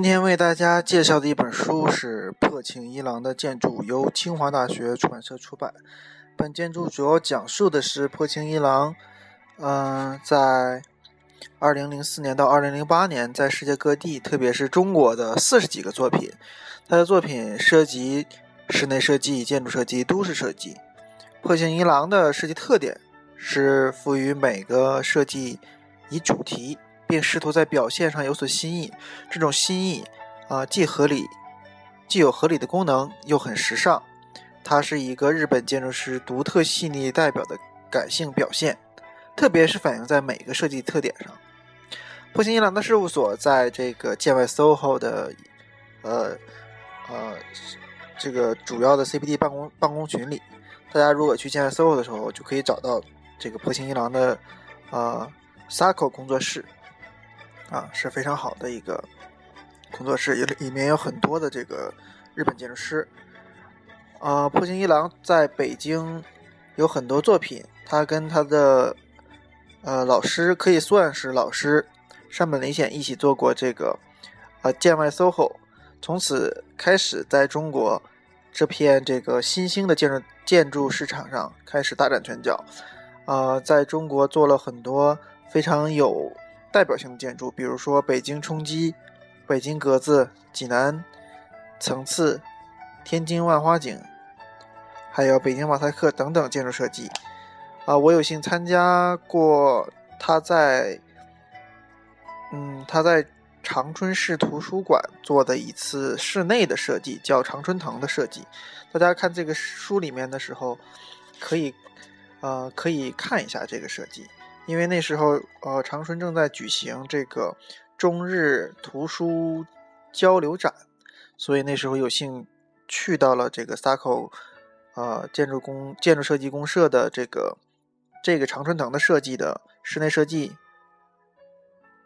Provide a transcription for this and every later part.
今天为大家介绍的一本书是破庆一郎的建筑，由清华大学出版社出版。本建筑主要讲述的是破庆一郎，嗯，在二零零四年到二零零八年，在世界各地，特别是中国的四十几个作品。他的作品涉及室内设计、建筑设计、都市设计。破庆一郎的设计特点是赋予每个设计以主题。并试图在表现上有所新意，这种新意啊，既合理，既有合理的功能，又很时尚。它是一个日本建筑师独特细腻代表的感性表现，特别是反映在每个设计特点上。破新一郎的事务所在这个建外 SOHO 的呃呃这个主要的 CBD 办公办公群里，大家如果去建外 SOHO 的时候，就可以找到这个破新一郎的呃 SACO 工作室。啊，是非常好的一个工作室，有里面有很多的这个日本建筑师。啊，破星一郎在北京有很多作品，他跟他的呃老师可以算是老师山本林显一起做过这个呃建外 SOHO，从此开始在中国这片这个新兴的建筑建筑市场上开始大展拳脚。啊，在中国做了很多非常有。代表性的建筑，比如说北京冲击、北京格子、济南层次、天津万花井，还有北京马赛克等等建筑设计。啊，我有幸参加过他在，嗯，他在长春市图书馆做的一次室内的设计，叫常春藤的设计。大家看这个书里面的时候，可以，呃，可以看一下这个设计。因为那时候，呃，长春正在举行这个中日图书交流展，所以那时候有幸去到了这个 SACO，呃，建筑工建筑设计公社的这个这个常春藤的设计的室内设计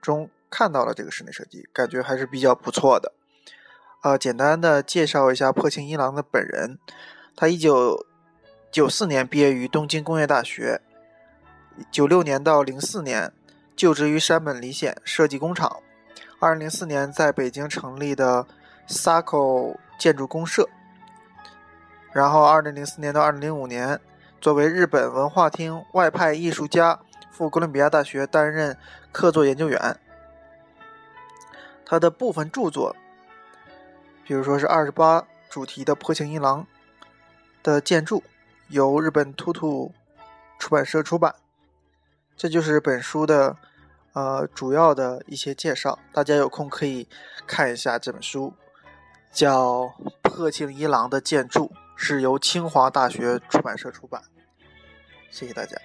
中看到了这个室内设计，感觉还是比较不错的。呃，简单的介绍一下破庆一郎的本人，他一九九四年毕业于东京工业大学。九六年到零四年，就职于山本理显设计工厂。二零零四年在北京成立的 SACO 建筑公社。然后二零零四年到二零零五年，作为日本文化厅外派艺术家，赴哥伦比亚大学担任客座研究员。他的部分著作，比如说是二十八主题的破庆一郎的建筑，由日本突突出版社出版。这就是本书的，呃，主要的一些介绍。大家有空可以看一下这本书，叫《破庆一郎的建筑》，是由清华大学出版社出版。谢谢大家。